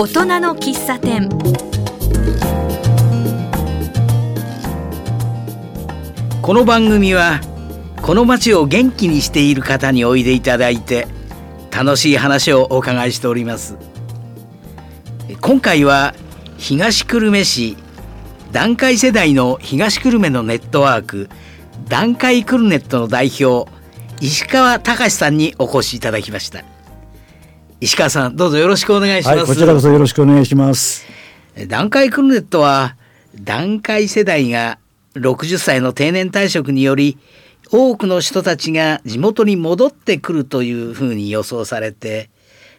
大人の喫茶店。この番組はこの街を元気にしている方においでいただいて楽しい話をお伺いしております。今回は東久留米市団塊世代の東久留米のネットワーク団塊クルネットの代表石川隆さんにお越しいただきました。石川さんどうぞよろしくお願いします、はい、こちらこそよろしくお願いします。団塊クルネットは団塊世代が60歳の定年退職により多くの人たちが地元に戻ってくるというふうに予想されて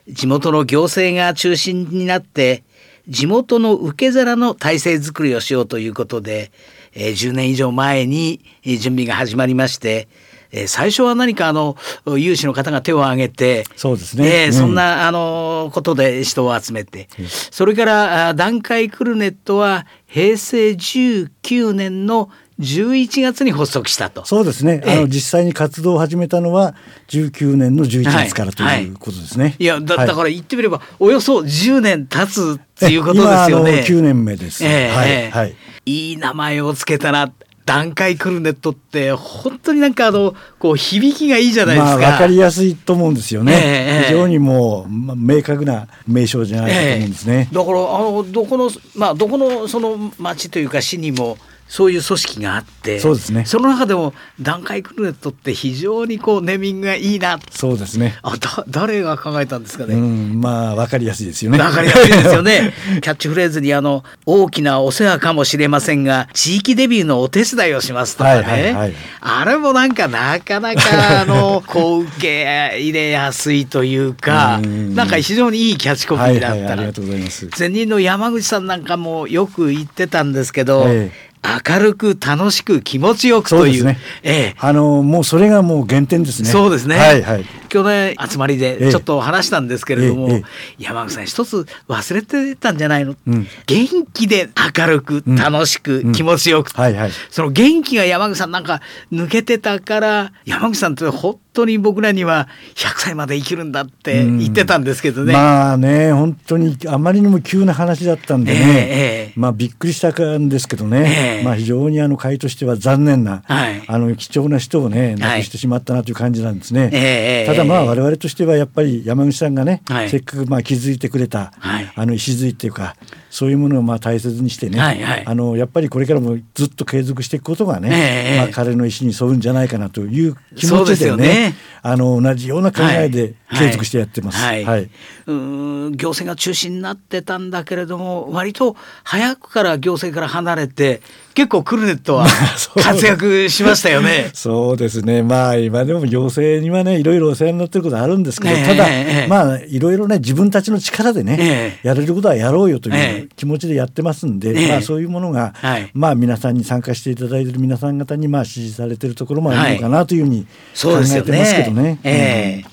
地元の行政が中心になって地元の受け皿の体制づくりをしようということで、えー、10年以上前に準備が始まりましてえー、最初は何かあの有志の方が手を挙げてそうですね、えー、そんな、あのことで人を集めて、うん、それから団塊クルネットは平成19年の11月に発足したと。そうですね、あの実際に活動を始めたのは19年の11月からということですね。はいはい、いやだだから言ってみればおよそ10年経つっていうことですよね。今9年目です、えー、はい、はい、いい名前をつけたな段階クルネットって本当になんかあのこう響きがいいじゃないですか。まあ、分かりやすいと思うんですよね。えー、非常にもう、まあ、明確な名称じゃないかと思うんですね。えー、だからあのどこのまあどこのその町というか市にもそういう組織があってそうですね。その中でも段階クルネットって非常にこうネーミングがいいな。そうですね。あだ誰が考えたんですかね、うん、まあ分かりやすいですよね。分かりやすいですよね。キャッチフレーズにあの大きなお世話かもしれませんが地域デビューのお手伝いをしますとかね、はいはいはい、あれもなんかなかなかあの こう受け入れやすいというかん。なんか非常にいいキャッチコピーだったら、はいはい、ありがとうございます。前任の山口さんなんかもよく言ってたんですけど、ええ明るく楽しく気持ちよくという。ね、ええ、あのもうそれがもう原点ですね。そうですね。はいはい。去年集まりでちょっと話したんですけれども、ええ、山口さん一つ忘れてたんじゃないの、うん、元気で明るく楽しく、うん、気持ちよく、はいはい、その元気が山口さんなんか抜けてたから山口さんって本当に僕らには100歳まで生きるんだって言ってたんですけどね。まあね本当にあまりにも急な話だったんでね、まあびっくりしたんですけどね、まあ非常にあの会としては残念な、はい、あの貴重な人をね亡くしてしまったなという感じなんですね。ただまあ我々としてはやっぱり山口さんがね、はい、せっかくまあ気づいてくれた、はい、あの礎っていうかそういうものをまあ大切にしてね、はいはい、あのやっぱりこれからもずっと継続していくことがね、まあ、彼の意思に沿うんじゃないかなという気持ちでね、ね、あの同じような考えで継続してやってます。はい。はい、うん行政が中心になってたんだけれども割と早くから行政から離れて結構クルネットは 活躍しましたよね。そうですね。まあ今でも行政にはねいろいろお世話になってることあるんですけど、ただ、まあいろいろね自分たちの力でね、やれることはやろうよという気持ちでやってますんで、まあそういうものが、まあ皆さんに参加していただいている皆さん方にまあ支持されてるところもあるのかなというふうに考えてますけどね。え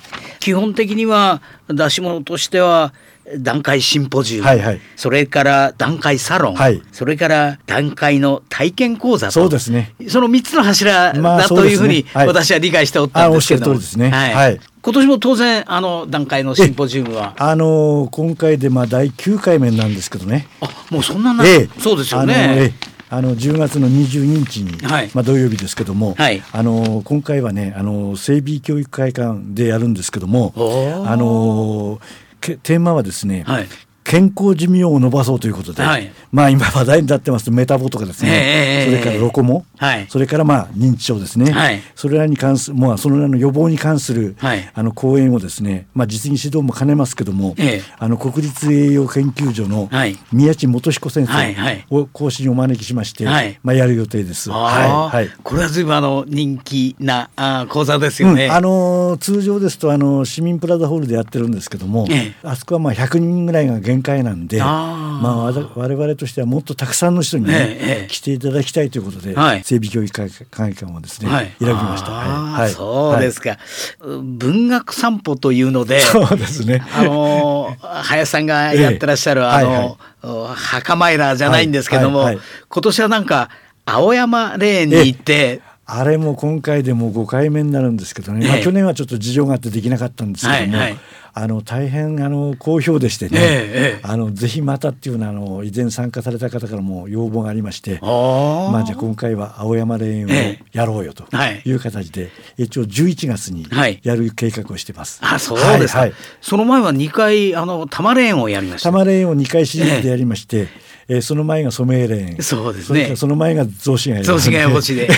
基本的には出し物としては段階シンポジウム、はいはい、それから段階サロン、はい、それから段階の体験講座と。そうですね。その3つの柱だというふうに私は理解しておったんですけど、まあ、ね、はい、はい、今年も当然あの段階のシンポジウムは。あの今回でまあ第9回目なんですけどね。あもうそんなな、ええ、そうですよね。あの10月の22日に、はい、まあ、土曜日ですけども、はい、あの今回はねあの整備教育会館でやるんですけどもあのテーマはですね、はい、健康寿命を伸ばそうということで、はい、まあ今話題になってます。メタボとかですね、えー、それからロコモ、はい、それからまあ認知症ですね、はい、それらに関する、まあ、そのらの予防に関する、はい、あの講演をですね、まあ、実技指導も兼ねますけども、えー、あの国立栄養研究所の宮地元彦先生を講師にお招きしまして、まあ、やる予定です。はいはい、これはずいぶんあの人気なあ講座ですよね。うん、あの通常ですとあの市民プラザホールでやってるんですけども、えー、あそこはまあ100人ぐらいが限界なんでまあ我々としてはもっとたくさんの人にね、ええ、来ていただきたいということで、はい、整備教育会館をですね、はい、選びました。はい、そうですか、文学散歩というのでそうですね。あの林さんがやってらっしゃる、あの、はいはい、墓参らじゃないんですけども、はいはいはい、今年はなんか青山霊園に行って、あれも今回でも5回目になるんですけどね、まあ、去年はちょっと事情があってできなかったんですけども、はいはい、あの大変あの好評でしてね、えー、あのぜひまたっていうのはあの以前参加された方からも要望がありまして。まあ、じゃあ今回は青山霊園をやろうよとい。う形で、えー、一応11月にやる計画をしてます。はい、あそうですか、はいはい、その前は2回あの多摩霊園をやりました。多摩霊園を2回シリーズでやりまして、えーえー、その前が染井蓮そうですね。その前が雑司ヶ谷雑司ヶ谷星で。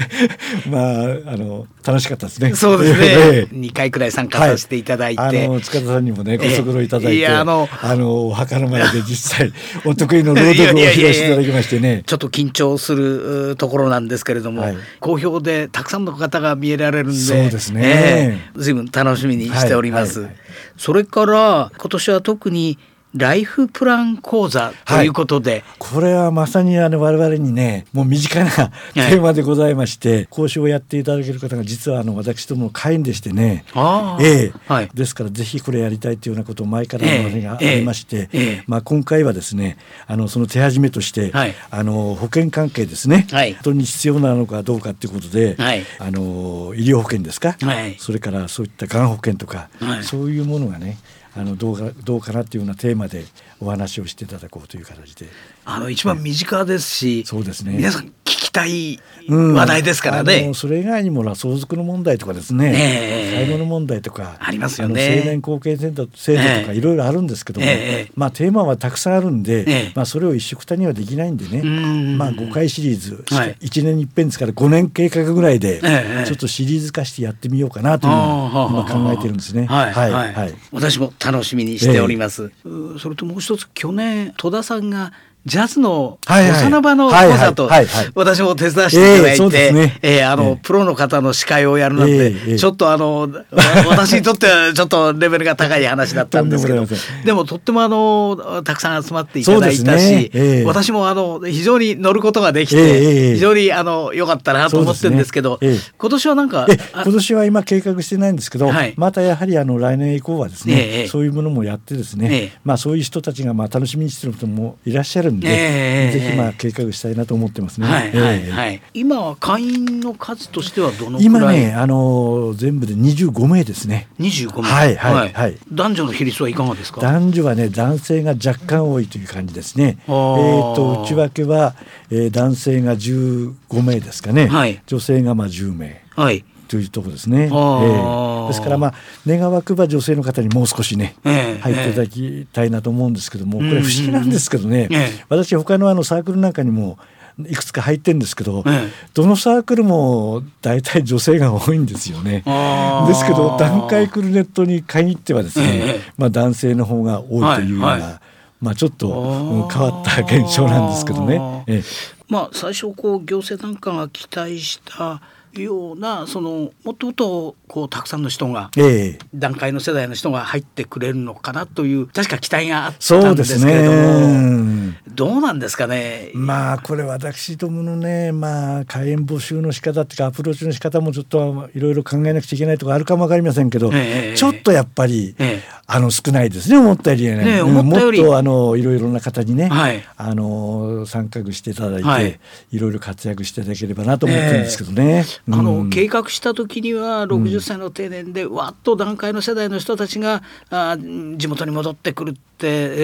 まああの楽しかったですね。そうですね。二回くらい参加させていただいて、はい、あの塚田さんにもねご足労いただいて、えー、いやあのあのお墓の前で実際お得意の朗読を 披露していただきましてね。ちょっと緊張するところなんですけれども、はい、好評でたくさんの方が見えられるんでそうですね、えー、随分楽しみにしております、はいはいはい、それから今年は特にライフプラン講座ということで、はい、これはまさにあの我々にねもう身近なテーマでございまして、はい、講師をやっていただける方が実はあの私どもの会員でしてね。ええ。はい、ですからぜひこれやりたいというようなことを前からのがありまして、ええまあ、今回はですねあのその手始めとして、はい、あの保険関係ですね、はい、本当に必要なのかどうかということで、はい、あの医療保険ですか、はい、それからそういったがん保険とか、はい、そういうものがねあのどうかどうかなっていうようなテーマでお話をしていただこうという形で。あの一番身近ですし、そうですね。皆さん聞きたい話題ですからね、うん、それ以外にも相続の問題とかですね、え。ー、買い物問題とかありますよね。青年後継制度制度とかいろいろあるんですけども、えー、まあテーマはたくさんあるんで、えー、まあそれを一緒くたにはできないんでね、まあ5回シリーズ、はい、1年に一遍ですから5年計画ぐらいでちょっとシリーズ化してやってみようかなというのを今考えてるんですね。はいはい、はい、私も楽しみにしております。それともう一つ去年戸田さんがジャズの幼な場の講座と私も手伝わせていただいて、えー、あの、プロの方の司会をやるなんて、ちょっとあの私にとってはちょっとレベルが高い話だったんですけどでもとってもあのたくさん集まっていただいたし、私もあの非常に乗ることができて、非常にあの良かったなと思ってるんですけど、今年はなんか今年は今計画してないんですけど、またやはりあの来年以降はですね、そういうものもやってですね、まあそういう人たちがまあ楽しみにしてる人もいらっしゃるんで、えー、ぜひまあ計画したいなと思ってますね。はいはいはい、今は会員の数としてはどの今ねあの全部で25名ですね。25名。はいはいはい。男女の比率はいかがですか？男女はね男性が若干多いという感じですね。えっ、ー、と内訳は、えー、男性が15名ですかね。はい、女性がまあ10名。はい。というところですね。えー、ですからまあ願わくば女性の方にもう少しね、えー、入っていただきたいなと思うんですけども、これ不思議なんですけどね、えー、私他のあのサークルなんかにもいくつか入ってるんですけど、どのサークルも大体女性が多いんですよね。ですけど段階クルネットに限ってはですね、まあ、男性の方が多いというような、はいはい、まあ、ちょっと変わった現象なんですけどね。えまあ、最初こう行政単価が期待したようなそのもっともっとこうたくさんの人が、ええ、段階の世代の人が入ってくれるのかなという確か期待があったんですけれども、どうなんですかね？まあこれ私どものねまあ開演募集の仕方っていうかアプローチの仕方もちょっといろいろ考えなくちゃいけないところあるかも分かりませんけど、えちょっとやっぱり、え、あの少ないですね思ったよりね。ねもっとあのいろいろな方にね、はい、あの参画していただいて、はい、いろいろ活躍していただければなと思ってるんですけどね。あの計画した時には60歳の定年でわっと段階の世代の人たちがあ地元に戻ってくるって、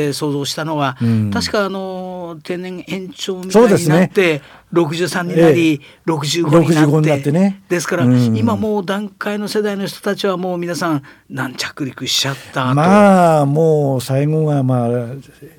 えー、想像したのは、うん、確かあの定年延長みたいになって、63になり、えー、65になって。ね、ですから、うん、今もう段階の世代の人たちはもう皆さん何着陸しちゃったまあもう最後がまあ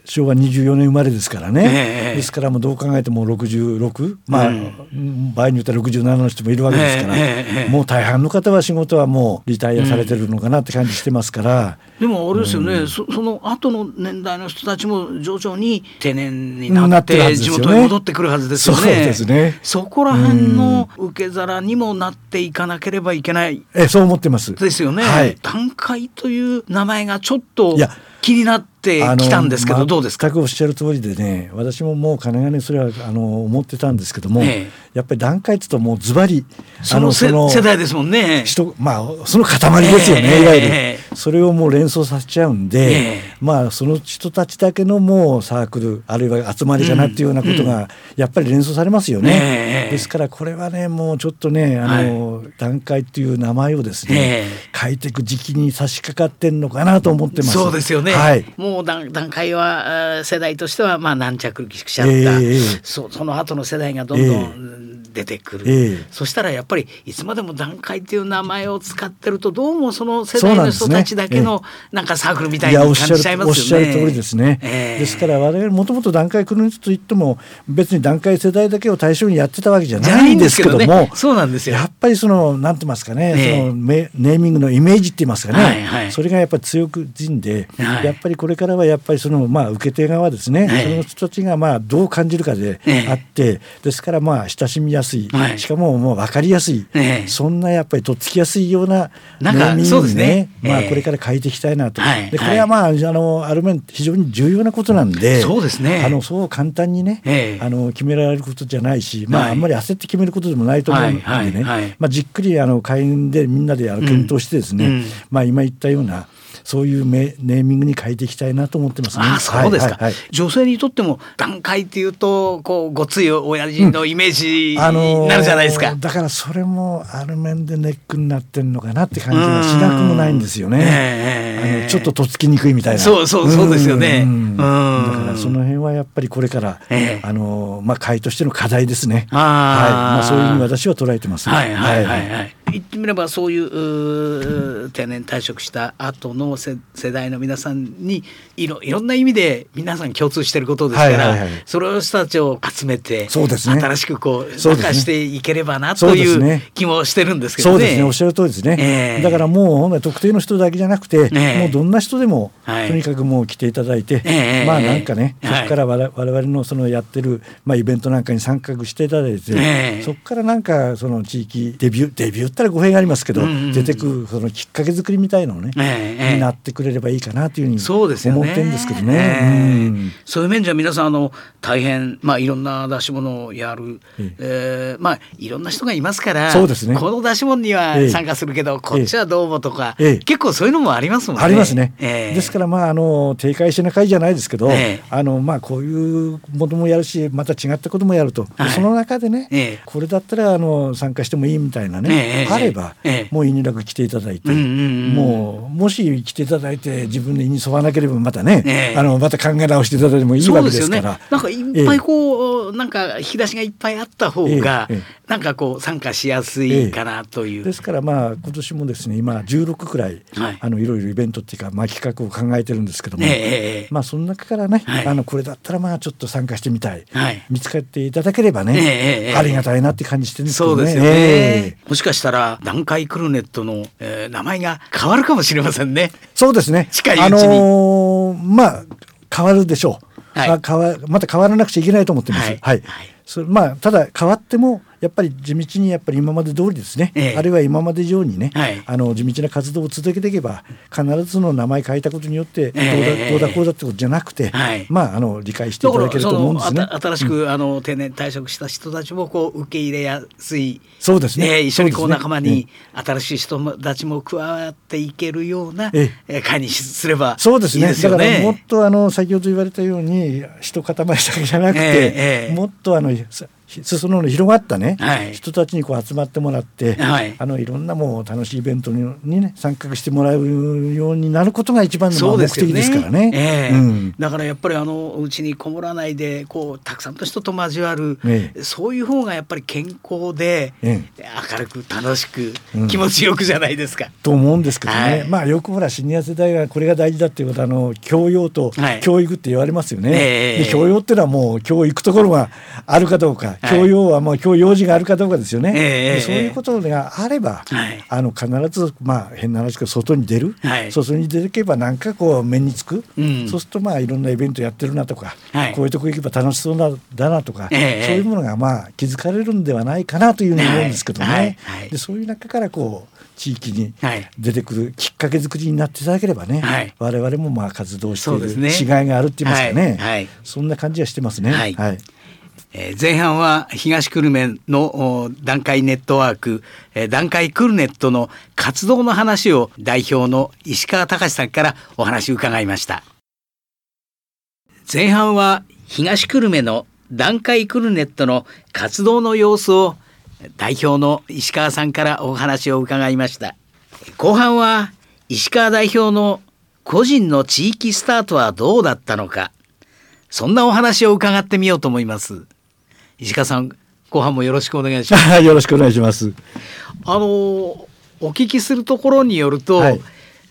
昭和24年生まれですからね、えー、ですからもうどう考えても66まあ、うん、場合によっては67の人もいるわけですから、えー、もう大半の方は仕事はもうリタイアされてるのかなって感じしてますから。でもあれですよね、そその後の年代の人たちも徐々に定年になって地元に戻ってくるはずですよね。ですね。そこら辺の受け皿にもなっていかなければいけない。え、そう思ってます。ですよね。はい、段階という名前がちょっと。いや気になってきたんですけどどうですか？全くおっしゃる通りでね私ももう金がねそれはあの思ってたんですけども、ええ、やっぱり段階ってともうズバリその世代ですもんね。人まあその塊ですよね、え、いわゆる、それをもう連想させちゃうんで、まあその人たちだけのもうサークルあるいは集まりかなっていうようなことがやっぱり連想されますよね、ですからこれはねもうちょっとねあの、はい、段階っていう名前をですね、変えていく時期に差し掛かってんのかなと思ってます。そうですよね、はい、もう段段階は世代としてはまあ軟着しちゃった、えー、そその後の世代がどんどん出てくる、えー、そしたらやっぱりいつまでも段階っていう名前を使ってるとどうもその世代の人たちだけのなんかサークルみたいに感じちゃいますよね。おっしゃる通りですね。えー、ですから我々もともと段階クルニといっても別に段階世代だけを対象にやってたわけじゃないんですけども、ね、そうなんですよ。やっぱりそのなんて言いますかね、そのネーミングのイメージって言いますかね、はいはい、それがやっぱり強く人で、はい、やっぱりこれからはやっぱりそのまあ受け手側ですね、はい、その人たちがまあどう感じるかであって、ですからまあ親しみやすい、しかももう分かりやすい、そんなやっぱりとっつきやすいようなネーミングにね、ね。まあこれから変えていきたいなと。でこれはまああのある面非常に重要なことなんで、そうですね。あのそう簡単にね、あの決められることじゃないし、まああんまり焦って決めることでもないと思うんでね、まあじっくりあの会員でみんなであの検討してですね、まあ今言ったようなそういうネーミングに変えていきたいなと思ってますね。あそうですか、はいはい、女性にとっても段階っていうとこうごつい親父のイメージになるじゃないですか、うんあのー、だからそれもある面でネックになってるのかなって感じはしなくもないんですよね。えー、あのちょっっととっつきにくいみたいな。そうそうそうですよね。だからその辺はやっぱりこれから、えー、あのまあ会としての課題ですね。はい。まあそういうふうに私は捉えてます、ね。はいはいはいはい。言ってみればそういう定年退職した後の世代の皆さんにいろいろんな意味で皆さん共通していることですから、はいはいはい、それを人たちを集めてそうです、ね、新しくこう参加していければなという気もしてるんですけどね。そうですね。おっしゃる通りですね。えー、だからもう本来特定の人だけじゃなくて、えー、もうどんな人でも、はい、とにかくもう来ていただいて、えー、まあなんかね、そこから我々のそのやってるまあイベントなんかに参画していただいて、そこからなんかその地域デビューデビューったら語弊がありますけど、うんうん、出てくるそのきっかけ作りみたいのをね、になってくれればいいかなというふうに思ってるんですけどね。そういう面じゃ皆さんあの大変まあいろんな出し物をやる、ええ。ー、まあいろんな人がいますからそうです、ね、この出し物には参加するけど、こっちはどうもとか、結構そういうのもありますもんね。ありますね。ですからまああの定会しな会じゃないですけど、あのまあこういうものもやるしまた違ったこともやると、はい、その中でね、これだったらあの参加してもいいみたいなね、あれば、もう意味なく来ていただいて、もうもし来ていただいて自分で意に沿わなければまたね、あのまた考え直していただいてもいいわけですから。なんかいっぱいこう、なんか引き出しがいっぱいあった方が、なんかこう参加しやすいかなという。ですからまあ今年もですね今16くらい、はい、あのいろいろイベントっていうかまあ企画を考えてるんですけども、まあその中からね、あのこれだったらまあちょっと参加してみたい、見つかっていただければね、ありがたいなって感じしてるんですけどね。そうですよね。もしかしたら段階クルネットの、えー、名前が変わるかもしれませんね。そうですね。近いうちに。あのー、まあ変わるでしょう。はい、変わまた変わらなくちゃいけないと思ってます。はい。はい、それまあただ変わってもやっぱり地道にやっぱり今まで通りですね、ええ、あるいは今まで以上にね、はい、あの地道な活動を続けていけば必ずの名前変えたことによってどうだ,、え、どうだこうだってことじゃなくて、はい、まああの理解していただけると思うんですね。新しく、うん、あの定年退職した人たちもこう受け入れやすいそうですね、えー、一緒にこう仲間に新しい人たちも加わっていけるような、ええ、会にすればそうですね。だからもっとあの先ほど言われたように人塊だけじゃなくて、もっとあの裾野の広がったね、はい、人たちにこう集まってもらって、はい、あのいろんなもう楽しいイベントにね参画してもらうようになることが一番の目的ですからね。えーうん、だからやっぱりあのうちにこもらないでこうたくさんの人と交わる、えー、そういう方がやっぱり健康で、えー、明るく楽しく、うん、気持ちよくじゃないですか。と思うんですけどね、はい、まあよくほらシニア世代がこれが大事だっていうことはあの教養と教育って言われますよね。で教養っていうのはもう教育ところがあるかどうか教養はもう今日用事があるかどうかですよね。えー、そういうことがあれば、はい、あの必ずまあ変な話か外に出る、はい、外に出てけばなんかこう目につく、うん、そうするとまあいろんなイベントやってるなとか、はい、こういうとこ行けば楽しそうなだなとか、えー、そういうものがまあ気づかれるんではないかなというふうに思うんですけどね。でそういう中からこう地域に出てくるきっかけ作りになっていただければね、はい、我々もまあ活動している違いがあるって言いますかね、はい、そんな感じはしてますね。はいえ、前半は東久留米の段階ネットワーク、え、段階クルネットの活動の話を代表の石川隆さんからお話を伺いました。前半は東久留米の段階クルネットの活動の様子を代表の石川さんからお話を伺いました。後半は石川代表の個人の地域スタートはどうだったのか。そんなお話を伺ってみようと思います。石川さん後半もよろしくお願いします。よろしくお願いします。あのお聞きするところによると、はい、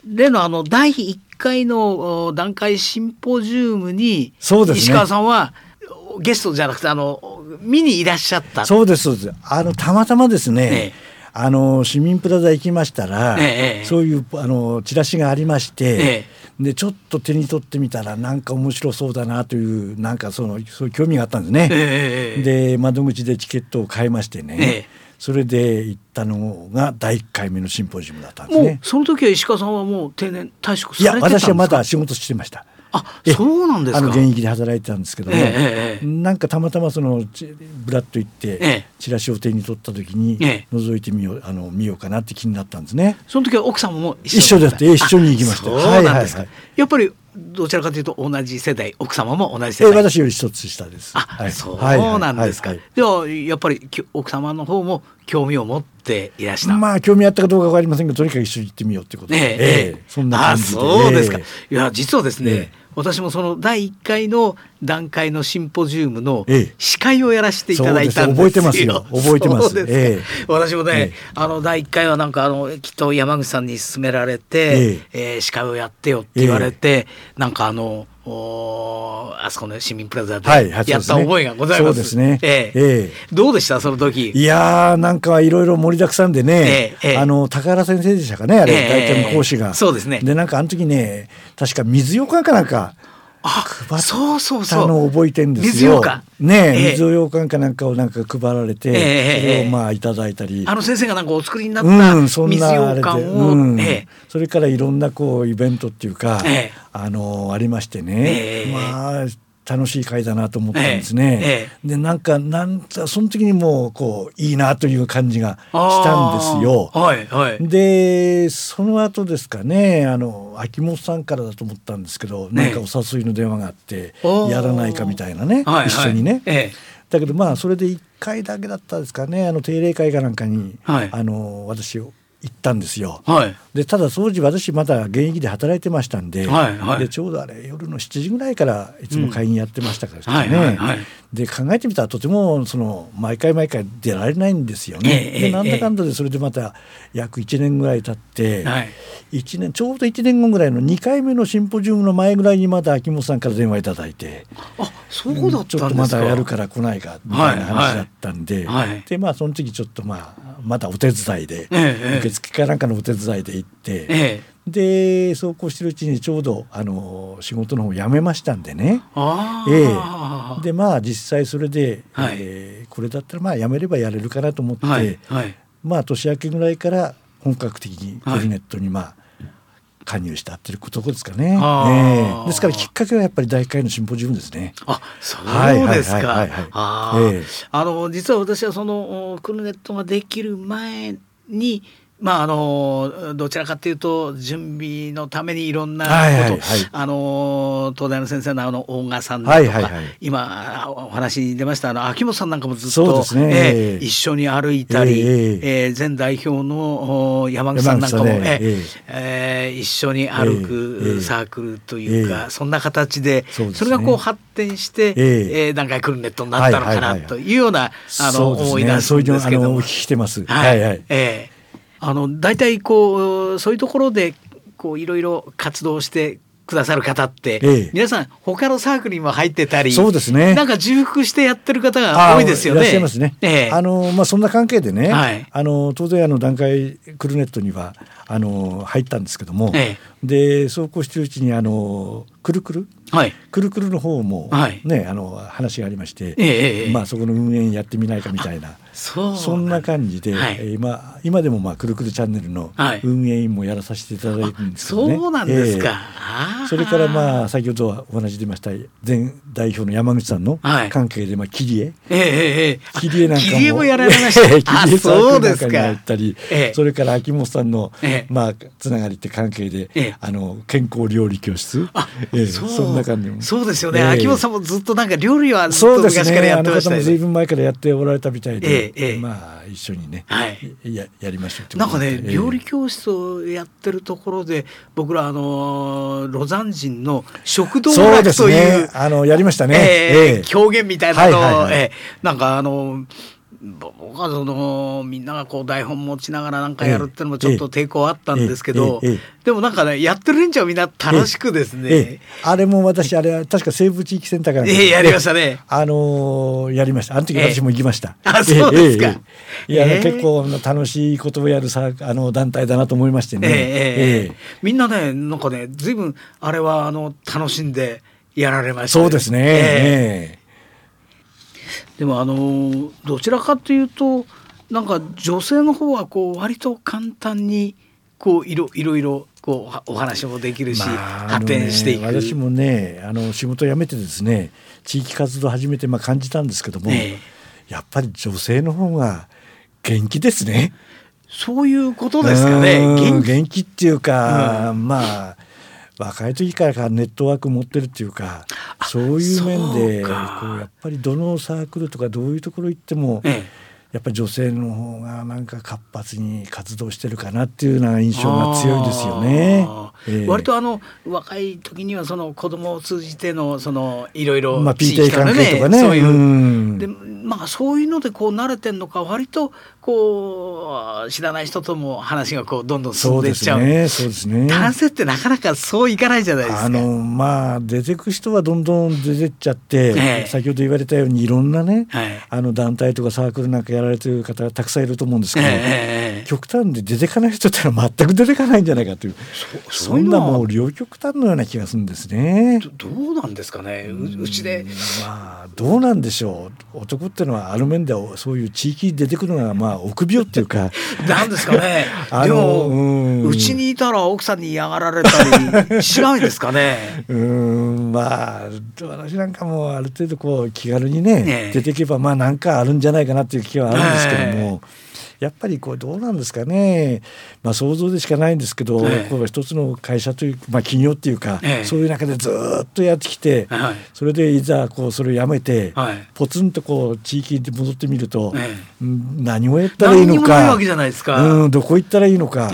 例のあの第1回の段階シンポジウムに、石川さんはゲストじゃなくてあの見にいらっしゃった。そうですそうです。あのたまたまですね、ええあの市民プラザ行きましたら、ええ、そういうあのチラシがありまして、え、でちょっと手に取ってみたらなんか面白そうだなというなんかそのそういう興味があったんですね。で窓口でチケットを買いましてね、それで行ったのが第1回目のシンポジウムだったんですね。その時は石川さんはもう定年退職いや私はまだ仕事してました。あそうなんですか。あの現役で働いてたんですけども、ええ、なんかたまたまそのブラッと行って、え、チラシを手に取った時に覗いてみようあの見ようかなって気になったんですね。その時は奥様も一緒だって一緒に行きました。そうなんですか、はいはいはい、やっぱりどちらかというと同じ世代奥様も同じ世代、えー、私より一つ下です。あ、はい、そうなんですか、はいはい、ではやっぱり奥様の方も興味を持っていらした。まあ興味あったかどうか分かりませんがとにかく一緒に行ってみようってことで、えー、えー、そんな感じで。そうですか、いや実はですね、えー私もその第1回の段階のシンポジウムの司会をやらせていただいたんですよ。覚えてますよ。覚えてます。す。ええ、私もね、ええ、あの第1回はなんかあのきっと山口さんに勧められて、ええ。えー、司会をやってよって言われて、なんかあのおあそこの市民プラザでやった覚えがございます。そうですね。えええどうでしたその時？いやーなんかいろいろ盛りだくさんでね、ええあの高原先生でしたかねあれ、え大体の講師が。そうですね。でなんかあの時ね確か水ようかんかなんか。あそうそうそう。の覚えてんですよ。水羊羹ねえ、水羊羹かなんかをなんか配られて、えそれをまあいただいたり。あの先生がなんかお作りになった水羊羹を、うん。えそれからいろんなこうイベントっていうか、えあのありましてね、まあ楽しい会だなと思ったんですね。ええ、でなんかなんその時にもうこういいなという感じがしたんですよ。はいはい、でその後ですかねあの秋元さんからだと思ったんですけど、ね、なんかお誘いの電話があってやらないかみたいなね、はいはい、一緒にね。え、だけどまあそれで1回だけだったですかねあの定例会かなんかに、はい、あの私を行ったんですよ。はい、でただ当時私まだ現役で働いてましたんではいはい、でちょうどあれ夜の7時ぐらいからいつも会員やってましたからね。で考えてみたらとてもその毎回毎回出られないんですよね。えー、でなんだかんだでそれでまた約1年ぐらい経って、はい、1年ちょうど1年後ぐらいの2回目のシンポジウムの前ぐらいにまた秋元さんから電話いただいてあそうだちょっとまだやるから来ないかみたいな話だったんで、はいはい、でまあその時ちょっとまあまだお手伝いで、えー、受付かなんかのお手伝いで行って。えーでそうこうしてるうちにちょうどあの仕事の方辞めましたんでね。ええ、でまあ実際それで、はい、えー、これだったらまあ辞めればやれるかなと思って、はいはい、まあ年明けぐらいから本格的にコルネットにまあ、加入したっていうことですかね。えー、ですからきっかけはやっぱり大会のシンポジウムですね。あ、そうですか。あの実は私はそのクルネットができる前にまああのどちらかというと準備のためにいろんなこと、はいはいはい、あの東大の先生のあの大賀さんとか、はいはいはい、今お話に出ましたあの秋元さんなんかもずっと、ね。えー、一緒に歩いたり、えー、えー、前代表の山口さんなんかも、ねえー、えー、一緒に歩くサークルというか、そんな形でそ、ね,、れがこう発展して、えー、えー、段階来るネットになったのかなというような、あの思い出すんですけども。お聞きしてます。はい、はい、えーあの大体こうそういうところでこういろいろ活動してくださる方って、ええ、皆さん他のサークルにも入ってたりそうですね。なんか重複してやってる方が多いですよね。いらっしゃいますね。ええ、あのまあそんな関係でね、はい、あの当然あの段階クルネットにはあの入ったんですけども、ええ、でそうこうしてるうちにあのくるくるはい、くるくるの方もね、はい、あの話がありまして、ええまあ、そこの運営やってみないかみたいなそそんな感じで、はい、今今でも、まあ、くるくるチャンネルの運営員もやらさせていただいてるんですけどね。そうなんですか、えー、それから、まあ、先ほどお話出ました前代表の山口さんの関係で、まあ、切り絵、ええ切り絵なんかも切り絵もやられました。切り絵サークルなんかに入ったりそれから秋元さんの、まあ、つながりって関係で、あの健康料理教室、えー、そんな感じもそうですよね、秋元さんもずっとなんか料理はずっと昔からやってましたね。そうですね。あの方も随分前からやっておられたみたいで、ええまあ一緒にね、はい、ややりましょうなんかね、料理教室をやってるところで僕らあのロザン人の食道楽という、ね、あのやりましたね、えー、狂言みたいなのを、はいはいはい、えー、なんかあの僕はそのみんながこう台本持ちながらなんかやるっていうのもちょっと抵抗あったんですけど、でもなんかねやってる連中はみんな楽しくですね、あれも私あれ確か西部地域センターから、えやりましたね。あのー、やりました。あの時私も行きました、あそうですか、いや、結構楽しいことをやるさあの団体だなと思いましてね、ええみんなねなんかね随分あれはあの楽しんでやられました、ね、そうですね、ええでもあのどちらかというとなんか女性の方はこう割と簡単にこういろいろいろこうお話もできるし、まあ、発展していく、ね、私もねあの仕事辞めてですね地域活動始めてまあ感じたんですけども、えやっぱり女性の方が元気ですね。そういうことですかね。元気元気っていうか、うん、まあ若い時からネットワーク持ってるっていうかそういう面でこうやっぱりどのサークルとかどういうところ行っても、ええやっぱり女性の方がなんか活発に活動してるかなっていうような印象が強いですよね。えー、割とあの若い時にはその子供を通じてのそのいろいろまあ PTA 関係とかねそういう、うん、でまあそういうのでこう慣れてんのか割とこう知らない人とも話がこうどんどん進んでいっちゃう。そうですね。そうですね。男性ってなかなかそういかないじゃないですか。あのまあ出てく人はどんどん出てっちゃって、えー、先ほど言われたようにいろんなね、はい、あの団体とかサークルなんかやられてる方たくさんいると思うんですけど、えー、極端で出てかない人ってのは全く出てかないんじゃないかというそんなもう両極端のような気がするんですね。どうなんですかねうちで。まあどうなんでしょう男っていうのはある面ではそういう地域に出てくるのがまあ臆病っていうか。なんですかね でもうちにいたら奥さんに嫌がられたりしないですかね。うんまあ私なんかもある程度こう気軽にね、ね、出ていけばまあなんかあるんじゃないかなっていう気はあるんですけども。やっぱりこうどうなんですかね、まあ、想像でしかないんですけど、えこう一つの会社という、まあ、企業っていうか、え、そういう中でずっとやってきて、はい、それでいざこうそれをやめて、はい、ポツンとこう地域に戻ってみると、何をやったらいいのかうん、どこ行ったらいいのか。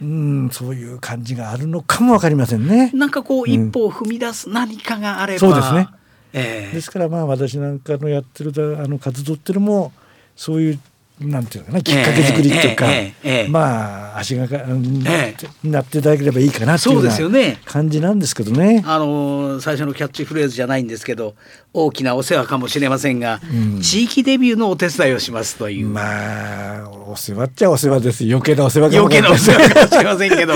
うん、そういう感じがあるのかもわかりませんね。なんかこう一歩踏み出す何かがあれば、そうですね。えー、ですからまあ私なんかのやってるあの活動っていうのもそういうなんていうかなきっかけ作りっていうか、まあ足がかになっていただければいいかなっていうような感じなんですけどね。あの最初のキャッチフレーズじゃないんですけど大きなお世話かもしれませんが、うん、地域デビューのお手伝いをしますという。まあお世話っちゃお世話です余計なお世話かも余計なお世話かもしれませんけど。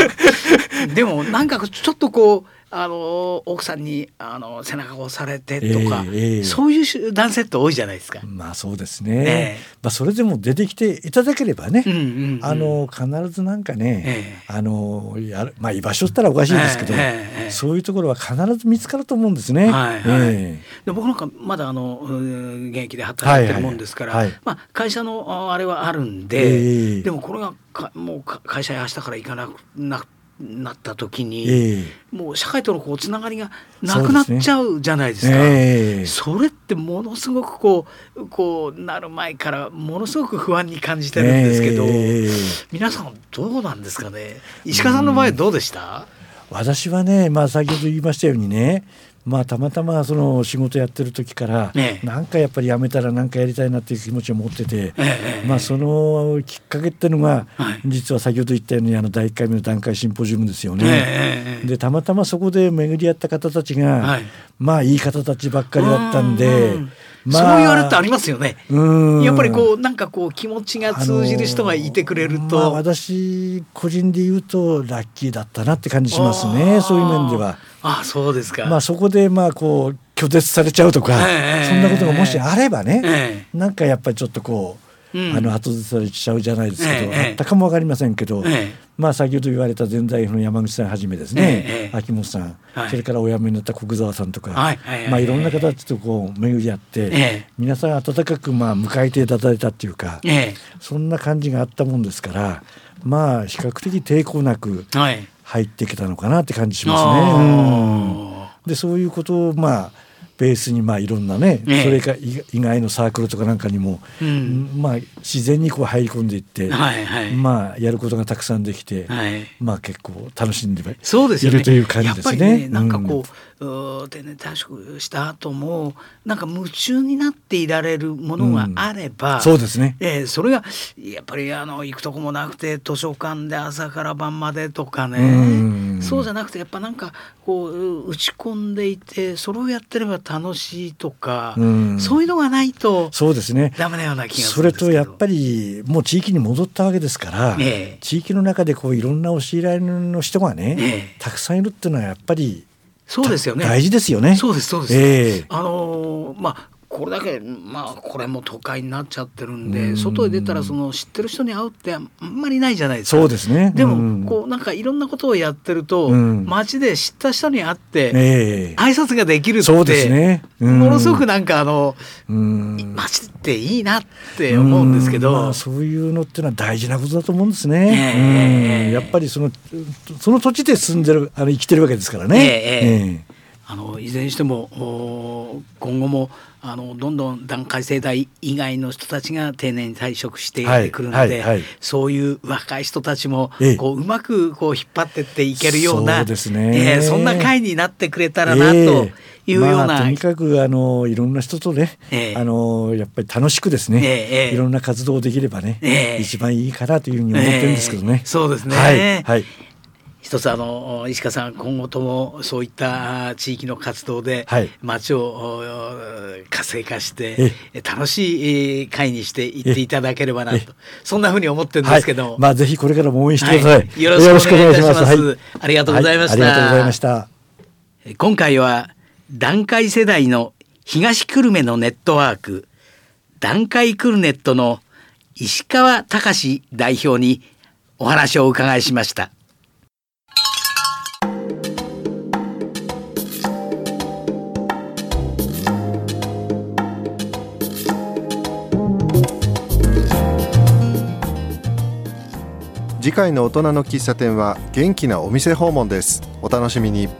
でもなんかちょっとこうあの奥さんにあの背中を押されてとか、えーえー、そういう男性って多いじゃないですか。まあそうですね。えー、まあそれでも出てきていただければね、うんうんうん、あの必ずなんかね、あのやるまあ居場所ったらおかしいですけど、そういうところは必ず見つかると思うんですね。はいはい、で僕なんかまだあの現役で働いてるもんですから、はいはい。はい、まあ会社のあれはあるんで、でもこれがかもう会社へ明日から行かなくなくなった時に、えー、もう社会とのこうつながりがなくなっちゃうじゃないですか。そ、ね。えー、それってものすごくこうこうなる前からものすごく不安に感じてるんですけど、えー、皆さんどうなんですかね？石川さんの場合どうでした、私はね、まあ、先ほど言いましたようにねまあたまたまその仕事やってる時から、ね、なんかやっぱりやめたら何かやりたいなっていう気持ちを持ってて、まあそのきっかけっていうのが、実は先ほど言ったようにあの第1回目の段階シンポジウムですよね。でたまたまそこで巡り合った方たちが、まあいい方たちばっかりだったんで。まあ、そう言われるとありますよね。やっぱりこうなんかこう気持ちが通じる人がいてくれると、まあ、私個人で言うとラッキーだったなって感じしますね。そういう面では。あそうですか。まあそこでまあこう拒絶されちゃうとか、えー、そんなことがもしあればね、えー、なんかやっぱりちょっとこう。あの後ずされちゃうじゃないですけど、あったかも分かりませんけど、まあ先ほど言われた全財の山口さんはじめですね、秋元さん、それからお辞めになった国沢さんとか、まあいろんな方たちとこう巡り合って、皆さん温かくまあ迎えていただいたっていうか、そんな感じがあったもんですからまあ比較的抵抗なく入ってきたのかなって感じしますね。でそういうことをまあベースにまあいろんなね、それか以外のサークルとかなんかにも、うん、まあ自然にこう入り込んでいって、はいはい、まあやることがたくさんできて、はい、まあ結構楽しんでいるという感じですね。ね。なんかこう、うん、定年退職した後もなんか夢中になっていられるものがあれば、うん、そうですね。えー、それがやっぱりあの行くとこもなくて図書館で朝から晩までとかね、うん、そうじゃなくてやっぱなんかこう打ち込んでいてそれをやってれば楽しいとか、うん、そういうのがないとそうですね。ダメなような気がそれとやっぱりもう地域に戻ったわけですから、ええ、地域の中でこういろんな教えられの人がね、え、たくさんいるっていうのはやっぱりそうですよね。大事ですよね。そうですそうです。えー、あのー、まあこれだけまあこれも都会になっちゃってるんで外へ出たらその知ってる人に会うってあんまりないじゃないですか。そうですね。でもこうなんかいろんなことをやってると街で知った人に会って挨拶ができるってそうですね。ものすごくなんかあの街っていいなって思うんですけど。まあそういうのっていうのは大事なことだと思うんですね。やっぱりそのその土地で住んでるあの生きてるわけですからね。ええあのいずれにしても今後もあのどんどん団塊世代以外の人たちが定年退職してくるので、はいはい。はい、そういう若い人たちもこううまくこう引っ張ってっていけるようなそえー、そんな会になってくれたらなと。いうような、まあ、とにかくあのいろんな人とね、えー、あのやっぱり楽しくですね、えー、いろんな活動できればね、えー、一番いいかなというふうに思ってるんですけどね。そうですね、はい、はい一つあの石川さん今後ともそういった地域の活動で町を活性化して楽しい会にしていっていただければなと。そんなふうに思ってるんですけど、はい、まあぜひこれからも応援してください、はい、よろしくお願いいたします、はい、ありがとうございました、ありがとうございました。今回は団塊世代の東久留米のネットワーク団塊クルネットの石川隆代表にお話をお伺いしました。次回の大人の喫茶店は元気なお店訪問です。お楽しみに。